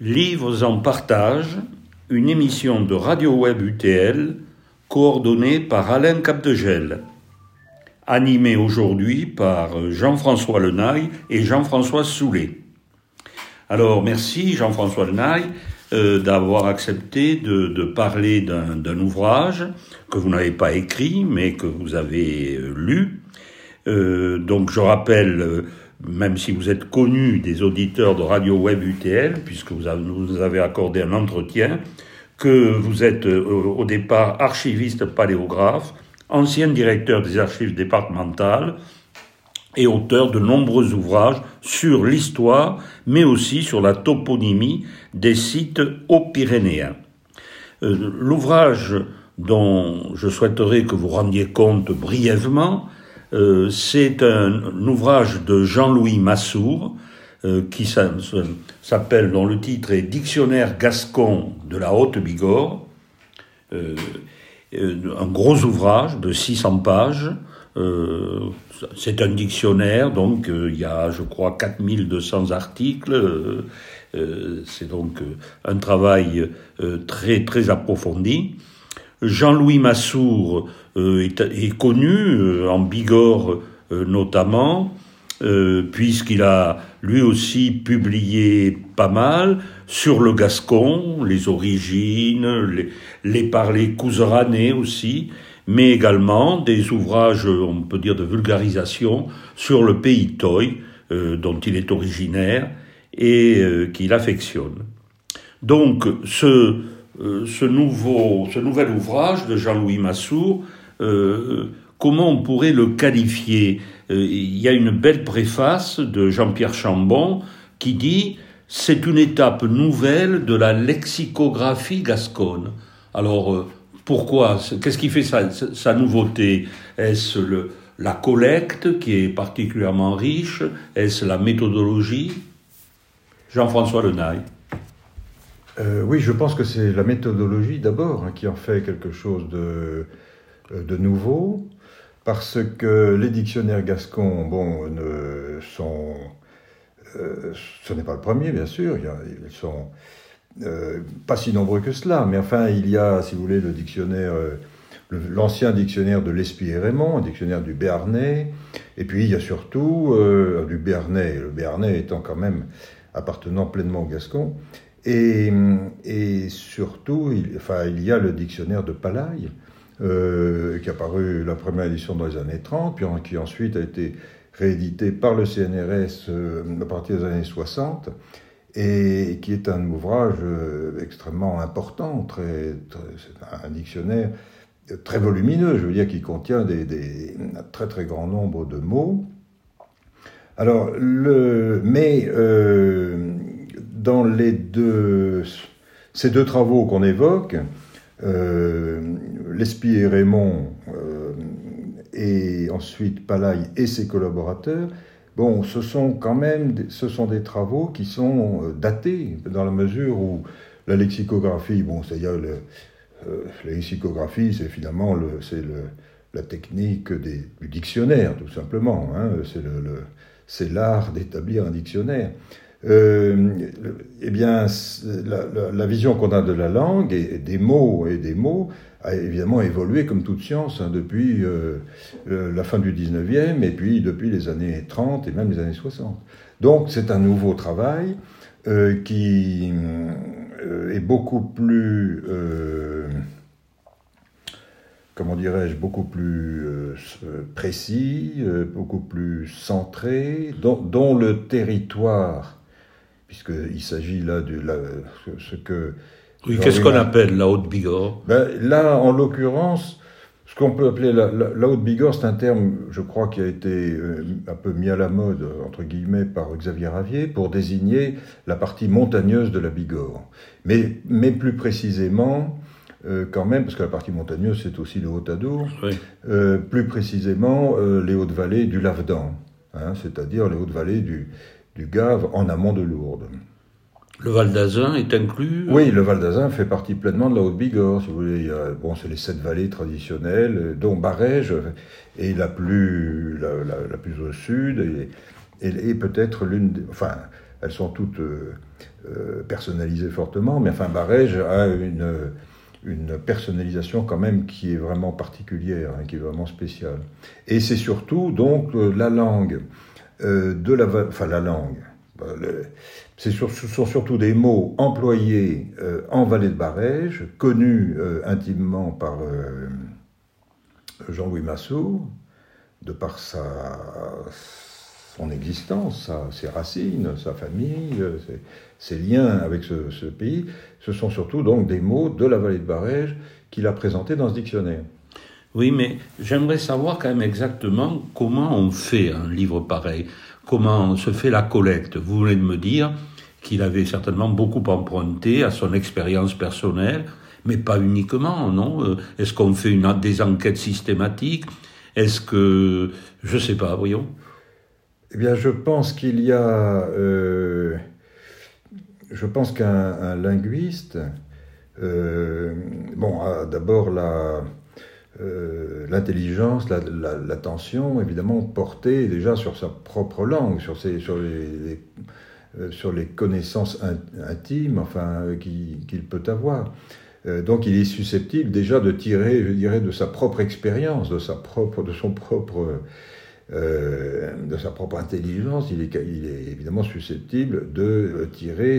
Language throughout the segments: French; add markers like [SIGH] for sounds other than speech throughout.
Livres en partage, une émission de Radio Web UTL coordonnée par Alain Capdegel. Animée aujourd'hui par Jean-François Lenaille et Jean-François Soulet. Alors merci Jean-François Lenaille euh, d'avoir accepté de, parler d'un ouvrage que vous n'avez pas écrit mais que vous avez euh, lu. Euh, donc je rappelle même si vous êtes connu des auditeurs de Radio Web UTL, puisque vous nous avez accordé un entretien, que vous êtes euh, au départ archiviste paléographe, ancien directeur des archives départementales et auteur de nombreux ouvrages sur l'histoire, mais aussi sur la toponymie des sites haut pyrénéens. Euh, l'ouvrage dont je souhaiterais que vous rendiez compte brièvement, euh, c'est un, ouvrage de Jean-Louis Massour euh, qui s'appelle, dont le titre est Dictionnaire gascon de la Haute-Bigorre. Euh, un gros ouvrage de 600 pages. c'est un dictionnaire, donc il y a, je crois, 4200 articles. c'est donc un travail très, très approfondi. Jean-Louis Massour euh, est, connu, euh, en Bigorre euh, notamment, puisqu'il a lui aussi publié pas mal sur le gascon, les origines, les, les parlers couseranais aussi, mais également des ouvrages, on peut dire, de vulgarisation sur le pays Toy, dont il est originaire et qu'il affectionne. Donc, ce, ce, nouveau, ce nouvel ouvrage de Jean-Louis Massour euh, comment on pourrait le qualifier? Euh, Il y a une belle préface de Jean-Pierre Chambon qui dit c'est une étape nouvelle de la lexicographie gasconne. Alors euh, pourquoi Qu'est-ce qui fait sa, nouveauté? Est-ce la collecte qui est particulièrement riche? Est-ce la méthodologie? Jean-François Lenaille. Oui, je pense que c'est la méthodologie d'abord hein, qui en fait quelque chose de, euh, de nouveau, parce que les dictionnaires gascons, bon, ne sont, euh, ce n'est pas le premier, bien sûr, ils sont euh, pas si nombreux que cela, mais enfin, il y a, si vous voulez, le dictionnaire, l'ancien dictionnaire de l'Espy et Raymond, un dictionnaire du Béarnais, et puis il y a surtout du Béarnais, le Béarnais étant quand même appartenant pleinement au gascon, et, surtout, il, enfin, il y a le dictionnaire de Palaille, euh, qui a paru la première édition dans les années 30, puis qui ensuite a été réédité par le CNRS euh, à partir des années 60, et qui est un ouvrage euh, extrêmement important, très, un dictionnaire très volumineux, je veux dire, qui contient des, un très très grand nombre de mots. Alors, mais dans les deux, ces deux travaux qu'on évoque, euh, L'Espy et Raymond, euh, et ensuite Palaille et ses collaborateurs, bon, ce sont quand même ce sont des travaux qui sont euh, datés, dans la mesure où la lexicographie, bon, c'est-à-dire la lexicographie, c'est finalement le, c'est le, la technique des, du dictionnaire, tout simplement. Hein, c'est le, c'est l'art d'établir un dictionnaire euh, eh bien, la, vision qu'on a de la langue et, des mots et des mots a évidemment évolué comme toute science hein, depuis euh, euh la fin du 19e et puis depuis les années 30 et même les années 60. Donc c'est un nouveau travail euh, qui est beaucoup plus comment dirais-je, beaucoup plus précis, beaucoup plus centré, dont, le territoire puisqu'il s'agit là de la, ce que... Oui, qu'est-ce qu'on appelle la Haute-Bigorre ben, Là, en l'occurrence, ce qu'on peut appeler la, la, Haute-Bigorre, c'est un terme, je crois, qui a été euh, un peu mis à la mode, entre guillemets, par Xavier Ravier, pour désigner la partie montagneuse de la Bigorre. Mais, mais plus précisément, euh, quand même, parce que la partie montagneuse, c'est aussi le Haut-Adour, euh, plus précisément les hautes-vallées du Lavedan, hein, c'est-à-dire les hautes-vallées du, du Gave en amont de Lourdes. Le Val d'Azun est inclus euh Oui, le Val d'Azun fait partie pleinement de la Haute-Bigorre, si vous voulez. bon, c'est les sept vallées traditionnelles, dont Barège est la plus, la, plus au sud et, et, peut-être l'une, enfin, elles sont toutes personnalisées fortement, mais enfin Barège a une, une personnalisation quand même qui est vraiment particulière, hein, qui est vraiment spéciale. Et c'est surtout donc la langue de la, enfin la langue. Bah, ce sont surtout des mots employés en vallée de Barège, connus intimement par Jean-Louis Massour, de par sa, son existence, ses racines, sa famille, ses, liens avec ce, pays, ce sont surtout donc des mots de la vallée de Barège qu'il a présentés dans ce dictionnaire. Oui, mais j'aimerais savoir quand même exactement comment on fait un livre pareil, comment se fait la collecte. Vous voulez me dire qu'il avait certainement beaucoup emprunté à son expérience personnelle, mais pas uniquement, non? Euh, Est-ce qu'on fait des enquêtes systématiques? Est-ce que... Je ne sais pas, voyons. Eh bien, je pense qu'il y a... Euh, je pense qu'un linguiste, euh, bon, d'abord la... l'intelligence, l'attention, évidemment, portée déjà sur sa propre langue, sur, ses, sur les, sur les connaissances intimes enfin, qu'il peut avoir. Euh, donc il est susceptible déjà de tirer, je dirais, de sa propre expérience, de sa propre, de son propre, euh, de sa propre intelligence. Il est, il est, évidemment susceptible de tirer,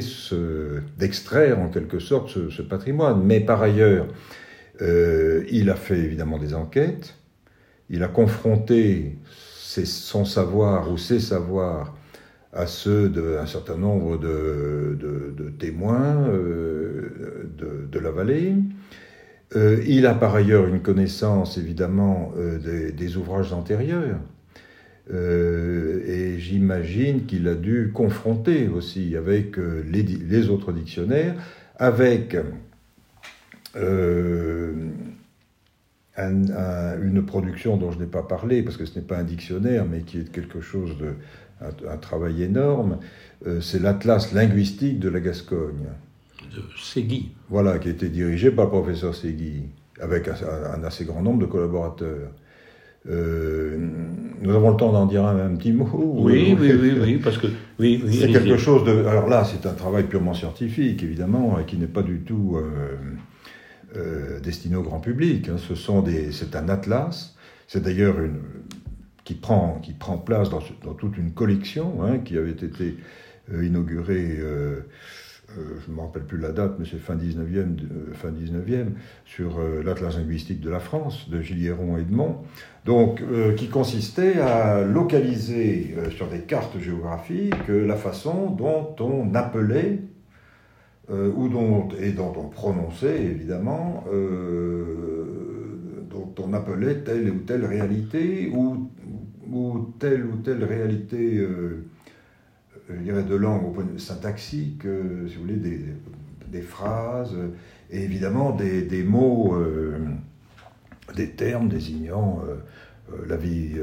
d'extraire en quelque sorte ce, patrimoine. Mais par ailleurs, euh, il a fait évidemment des enquêtes. Il a confronté son savoir ou ses savoirs à ceux d'un certain nombre de, témoins euh, de, la vallée. Euh, il a par ailleurs une connaissance évidemment des, ouvrages antérieurs. et j'imagine qu'il a dû confronter aussi avec les, autres dictionnaires, avec une production dont je n'ai pas parlé, parce que ce n'est pas un dictionnaire, mais qui est quelque chose de un, travail énorme, euh, c'est l'Atlas linguistique de la Gascogne. De Ségui. Voilà, qui a été dirigé par le professeur Ségui, avec un, assez grand nombre de collaborateurs. Euh, nous avons le temps d'en dire un, petit mot. Oui, oui, oui, oui, parce que oui, c'est quelque chose de. Alors là, c'est un travail purement scientifique, évidemment, et qui n'est pas du tout euh, destiné au grand public. Hein. Ce sont des, c'est un atlas. C'est d'ailleurs une, qui prend, qui prend place dans, toute une collection hein, qui avait été euh, inaugurée, euh, euh, je ne me rappelle plus la date, mais c'est fin 19e, fin 19e sur l'Atlas linguistique de la France de Gilieron et Edmond, donc, qui consistait à localiser sur des cartes géographiques la façon dont on appelait ou dont, et dont on prononçait évidemment dont on appelait telle ou telle réalité ou telle ou telle réalité, euh, je dirais, de langue au point syntaxique, euh, si vous voulez, des, phrases, et évidemment des, mots, euh, des termes désignant la vie,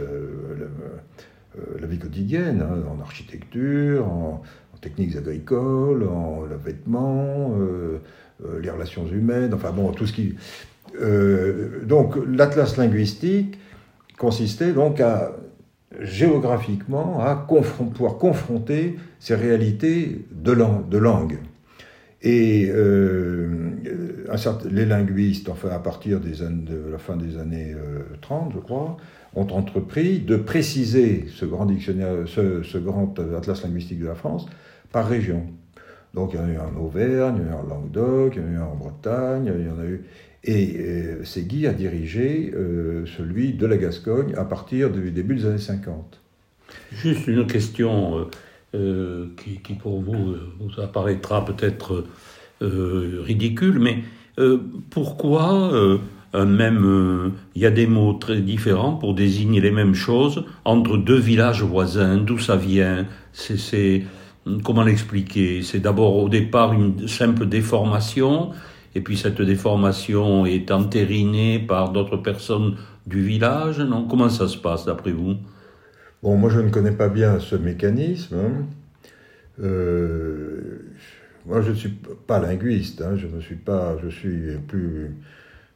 la, vie quotidienne, hein, en architecture, en, techniques agricoles, en le vêtement, les relations humaines, enfin bon, tout ce qui... donc l'atlas linguistique consistait donc à géographiquement à pouvoir confronter ces réalités de, langue. Et euh, les linguistes, enfin à partir des de la fin des années 30, euh, je crois, ont entrepris de préciser ce grand dictionnaire, ce, grand atlas linguistique de la France par région. Donc il y en a eu en Auvergne, il y en a eu en Languedoc, il y en a eu en Bretagne, il y en a eu et euh, Ségui a dirigé euh, celui de la Gascogne à partir du début des années 50. Juste une question euh, qui, pour vous, vous apparaîtra peut-être ridicule, mais pourquoi même il y a des mots très différents pour désigner les mêmes choses entre deux villages voisins D'où ça vient C'est comment l'expliquer? C'est d'abord au départ une simple déformation et puis cette déformation est entérinée par d'autres personnes du village, non? Comment ça se passe d'après vous? Bon, moi je ne connais pas bien ce mécanisme. Hein. Euh, moi je ne suis pas linguiste, hein. je ne suis pas, je suis plus,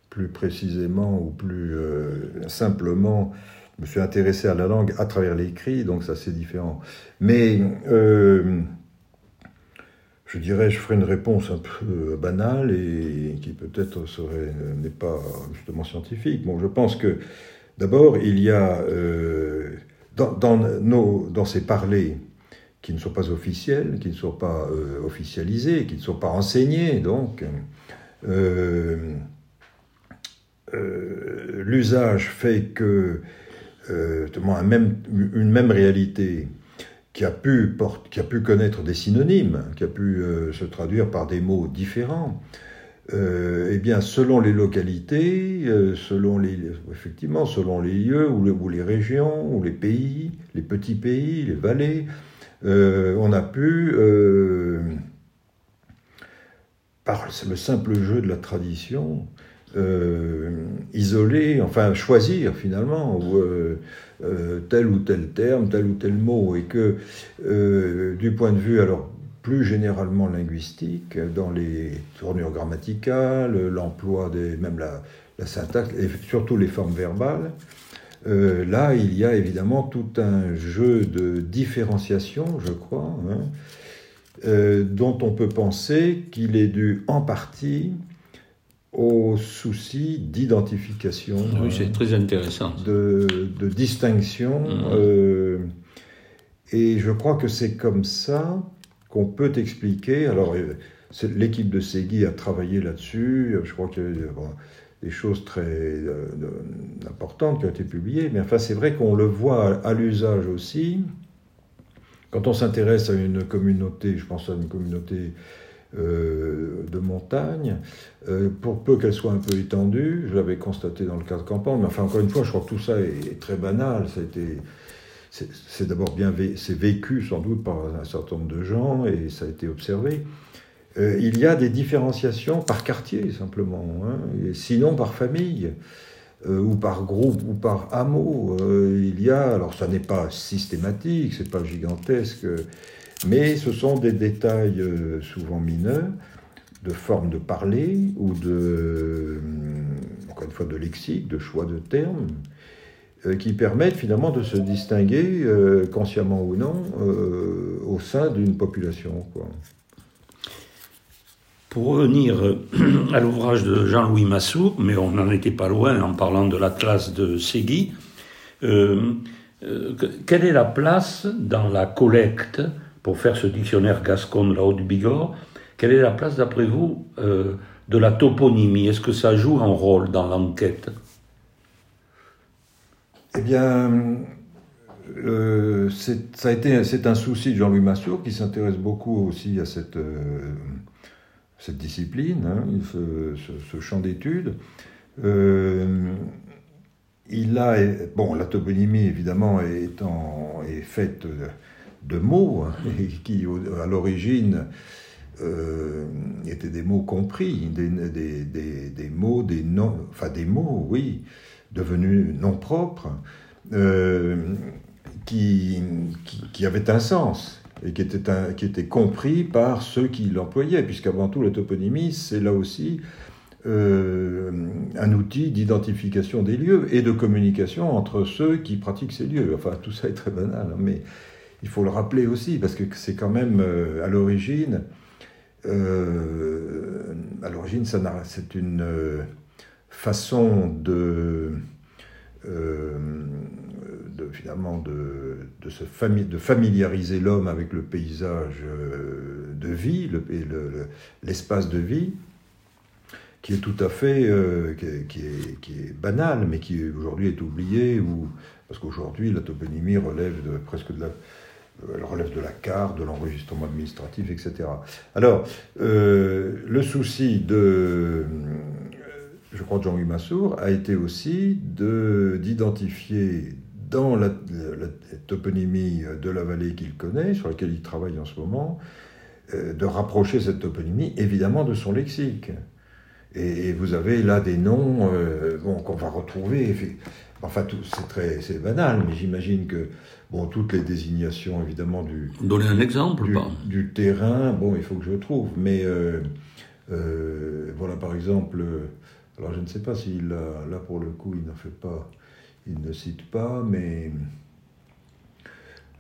plus précisément ou plus euh, simplement, je me suis intéressé à la langue à travers l'écrit, donc ça c'est différent. Mais euh, je dirais, je ferai une réponse un peu banale et qui peut-être serait n'est pas justement scientifique. Bon, je pense que d'abord il y a dans, nos, dans ces parlers qui ne sont pas officiels, qui ne sont pas euh, officialisés, qui ne sont pas enseignés, donc euh, euh, l'usage fait que même, une même réalité qui a, pu qui a pu connaître des synonymes, qui a pu se traduire par des mots différents, eh bien, selon les localités, selon les, effectivement, selon les lieux ou, ou, les régions ou les pays, les petits pays, les vallées, euh, on a pu, euh, par le simple jeu de la tradition, euh, isoler, enfin choisir finalement tel ou tel terme, tel ou tel mot, et que du point de vue alors plus généralement linguistique, dans les tournures grammaticales, l'emploi des même la, la syntaxe et surtout les formes verbales, euh, là, il y a évidemment tout un jeu de différenciation, je crois, hein, euh, dont on peut penser qu'il est dû en partie au souci d'identification. Oui, c'est très intéressant. De, distinction. Mm. Euh, et je crois que c'est comme ça qu'on peut expliquer. Alors, l'équipe de Segui a travaillé là-dessus. Je crois que des choses très euh, importantes qui ont été publiées, mais enfin c'est vrai qu'on le voit à, l'usage aussi. Quand on s'intéresse à une communauté, je pense à une communauté euh, de montagne, euh, pour peu qu'elle soit un peu étendue, je l'avais constaté dans le cas de Campagne, mais enfin encore une fois, je crois que tout ça est, très banal, c'est d'abord bien vécu sans doute par un certain nombre de gens et ça a été observé. Euh, il y a des différenciations par quartier simplement, hein, sinon par famille, ou par groupe, ou par hameau. Il y a, alors ça n'est pas systématique, c'est pas gigantesque, mais ce sont des détails souvent mineurs, de forme de parler, ou de, encore une fois, de lexique, de choix de termes, qui permettent finalement de se distinguer, consciemment ou non, au sein d'une population. Pour revenir euh, [CLEARS THROAT] à l'ouvrage de Jean-Louis Massou, mais on n'en était pas loin en parlant de l'Atlas de Ségui, euh, euh, quelle est la place dans la collecte, pour faire ce dictionnaire gascon de la Haute-Bigorre, quelle est la place d'après vous de la toponymie? Est-ce que ça joue un rôle dans l'enquête? Eh bien, c'est un souci de Jean-Louis Massour qui s'intéresse beaucoup aussi à cette cette discipline, hein, ce, champ d'études. Euh, il a, bon, la toponymie évidemment est, est faite de mots hein, [LAUGHS] qui, à l'origine, euh, étaient des mots compris, des, des, mots, des noms, enfin des mots, oui, devenus non propres, euh, qui, qui, qui, avaient un sens et qui était, qui était compris par ceux qui l'employaient, puisqu'avant tout la toponymie, c'est là aussi euh, un outil d'identification des lieux et de communication entre ceux qui pratiquent ces lieux. Enfin, tout ça est très banal, hein, mais il faut le rappeler aussi, parce que c'est quand même euh, à l'origine, euh, à l'origine, c'est une façon de finalement de, de, se de familiariser l'homme avec le paysage euh, de vie le, l'espace de vie, qui est tout à fait euh, qui, est, qui, est, banal, mais qui aujourd'hui est oublié, ou, parce qu'aujourd'hui la toponymie relève de, presque de la, elle relève de la carte, de l'enregistrement administratif, etc. Alors, euh, le souci de, de Jean-Louis Massour a été aussi d'identifier dans la, toponymie de la vallée qu'il connaît, sur laquelle il travaille en ce moment, euh, de rapprocher cette toponymie évidemment de son lexique. Et, vous avez là des noms euh, bon, qu'on va retrouver. Enfin, c'est très c'est banal, mais j'imagine que bon, toutes les désignations évidemment du. Donner un exemple du, pas du terrain, bon, il faut que je trouve. Mais euh, voilà, par exemple, alors je ne sais pas s'il là pour le coup, il n'en fait pas il ne cite pas, mais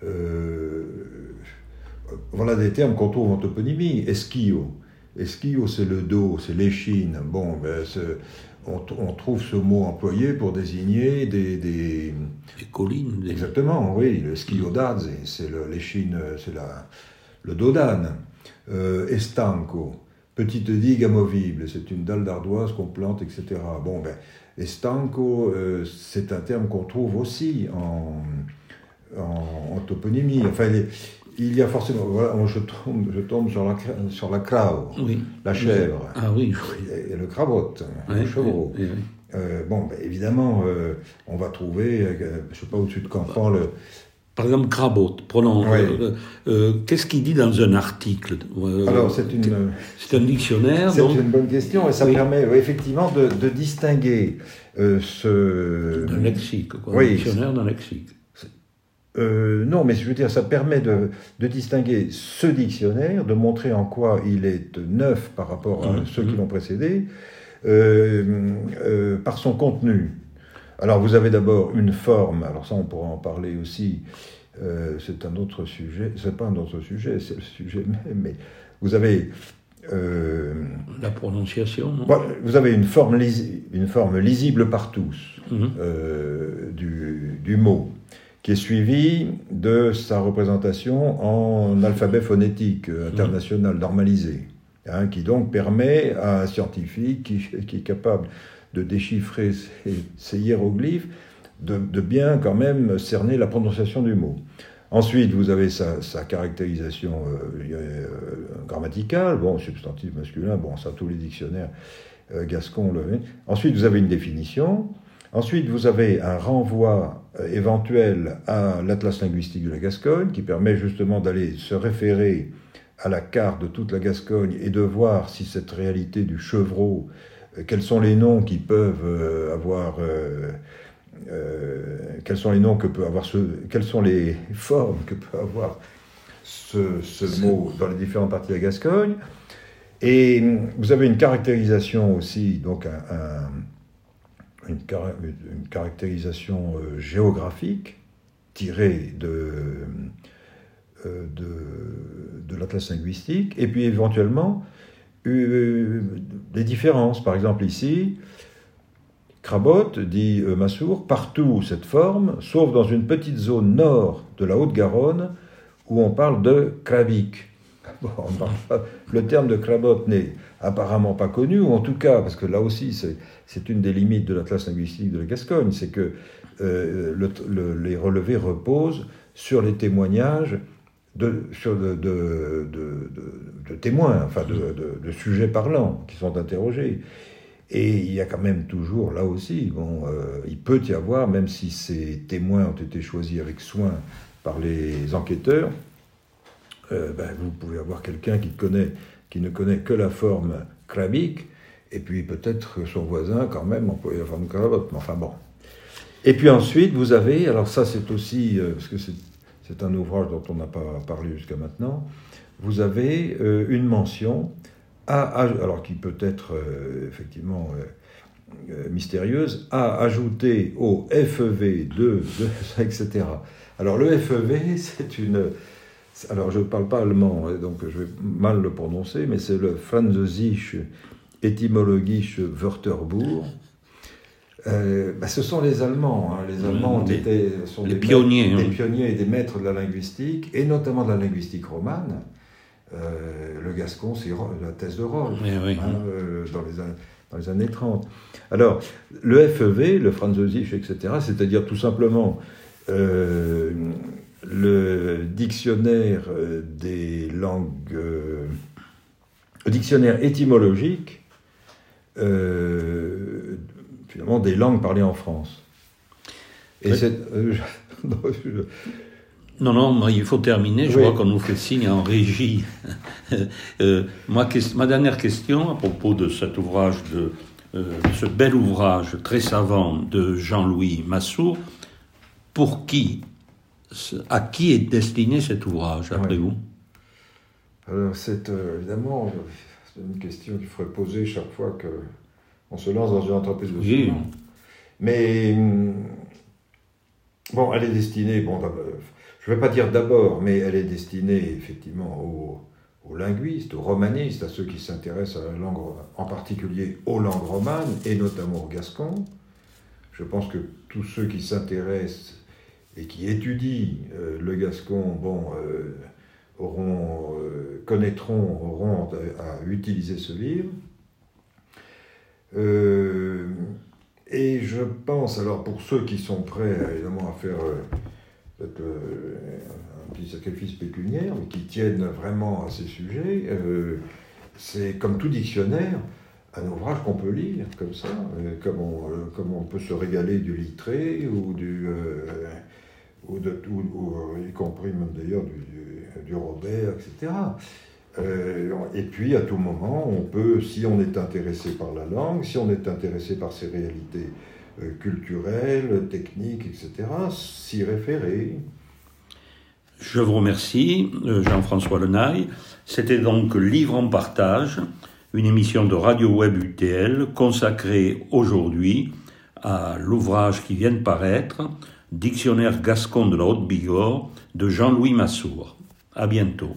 euh, voilà des termes qu'on trouve en toponymie. Esquio. Esquio, c'est le dos, c'est l'échine. Bon, ben, on, on, trouve ce mot employé pour désigner des. Des, collines. Exactement, oui. Le schiodazze, c'est l'échine, c'est le dos d'âne. Euh, estanco, petite digue amovible, c'est une dalle d'ardoise qu'on plante, etc. Bon, ben, estanco, euh, c'est un terme qu'on trouve aussi en, en, toponymie. Enfin, il y a forcément, voilà, je tombe, je tombe sur la, sur la la chèvre, ah, oui. et, le cravotte, le chevreau. Euh, bon, ben, évidemment, euh, on va trouver, euh, je ne sais pas au-dessus de Campan, le... Par exemple, Crabot, prenons. Qu'est-ce qu'il dit dans un article Alors, c'est une. C'est un dictionnaire. C'est une bonne question et ça permet effectivement de, de distinguer ce. D'un lexique, quoi. Oui, un dictionnaire d'un lexique. Euh, non, mais je veux dire, ça permet de, distinguer ce dictionnaire, de montrer en quoi il est neuf par rapport à mmh, ceux qui mmh. l'ont précédé, euh, euh, par son contenu. Alors, vous avez d'abord une forme, alors ça, on pourra en parler aussi, c'est un autre sujet, c'est pas un autre sujet, c'est le sujet même, mais vous avez. La prononciation. vous avez une forme, une forme lisible par tous mmh. du, du mot qui est suivi de sa représentation en alphabet phonétique euh, international normalisé, hein, qui donc permet à un scientifique qui, est capable de déchiffrer ces, hiéroglyphes de, bien quand même cerner la prononciation du mot. Ensuite, vous avez sa, caractérisation euh, euh, grammaticale, bon, substantif masculin, bon, ça tous les dictionnaires gascons le. Ensuite, vous avez une définition. Ensuite, vous avez un renvoi euh, éventuel à l'Atlas linguistique de la Gascogne, qui permet justement d'aller se référer à la carte de toute la Gascogne et de voir si cette réalité du chevreau, euh, quels sont les noms qui peuvent euh, avoir, quels sont les noms que peut avoir ce, quelles sont les formes que peut avoir ce, mot dans les différentes parties de la Gascogne. Et vous avez une caractérisation aussi, donc un une, caractérisation euh, géographique tirée de, euh, de, de l'atlas linguistique, et puis éventuellement euh, des différences. Par exemple ici, Crabot dit Massour, partout cette forme, sauf dans une petite zone nord de la Haute-Garonne où on parle de Krabic. le terme de Crabot n'est apparemment pas connu, ou en tout cas, parce que là aussi c'est une des limites de l'atlas linguistique de la Gascogne, c'est que euh, les relevés reposent sur les témoignages de, témoins, enfin de, sujets parlants qui sont interrogés. Et il y a quand même toujours, là aussi, euh, il peut y avoir, même si ces témoins ont été choisis avec soin par les enquêteurs, euh, ben, vous pouvez avoir quelqu'un qui, connaît, qui ne connaît que la forme crabique, et puis peut-être son voisin quand même emploie la forme cravotte, mais enfin bon. Et puis ensuite, vous avez, alors ça c'est aussi, euh, parce que c'est un ouvrage dont on n'a pas parlé jusqu'à maintenant, vous avez euh, une mention, à, alors qui peut être effectivement mystérieuse, à ajouter au FEV 2, etc. Alors le FEV, c'est une alors je ne parle pas allemand, hein, donc je vais mal le prononcer, mais c'est le Französisch Etymologische Wörterbuch. Euh, bah, ce sont les Allemands. Hein. Les Allemands sont des pionniers, des pionniers et des maîtres de la linguistique, et notamment de la linguistique romane. Euh, le gascon, c'est la thèse de Rolf, hein, euh, dans, les, dans, les, années 30. Alors, le FEV, le Französisch, etc., c'est-à-dire tout simplement le dictionnaire euh, des langues, euh, le dictionnaire étymologique, euh, finalement, des langues parlées en France. Et [LAUGHS] non, non, il faut terminer. Je vois qu'on nous fait signe en régie. [LAUGHS] moi, ma dernière question à propos de cet ouvrage, de, ce bel ouvrage très savant de Jean-Louis Massour, pour qui à qui est destiné cet ouvrage, après vous? Alors, c'est euh, évidemment une question qu'il faudrait poser chaque fois qu'on se lance dans une entreprise de oui. Mais, hum, bon, elle est destinée, bon, je ne vais pas dire d'abord, mais elle est destinée effectivement aux, linguistes, aux romanistes, à ceux qui s'intéressent à la langue, en particulier aux langues romanes et notamment au gascon. Je pense que tous ceux qui s'intéressent et qui étudient euh, le gascon, bon, euh, auront, euh, connaîtront, auront à, utiliser ce livre. et je pense, alors pour ceux qui sont prêts évidemment à faire un petit sacrifice pécuniaire, mais qui tiennent vraiment à ces sujets, c'est comme tout dictionnaire, un ouvrage qu'on peut lire comme ça, comme on, comme on, peut se régaler du Littré ou du, ou, de, euh, y compris même d'ailleurs du, du, Robert, etc. Euh, et puis à tout moment, on peut, si on est intéressé par la langue, si on est intéressé par ses réalités euh, culturelles, techniques, etc., s'y référer. Je vous remercie, Jean-François Lenaille. C'était donc Livre en partage, une émission de Radio Web UTL consacrée aujourd'hui à l'ouvrage qui vient de paraître, Dictionnaire gascon de la Haute-Bigorre de Jean-Louis Massour. À bientôt.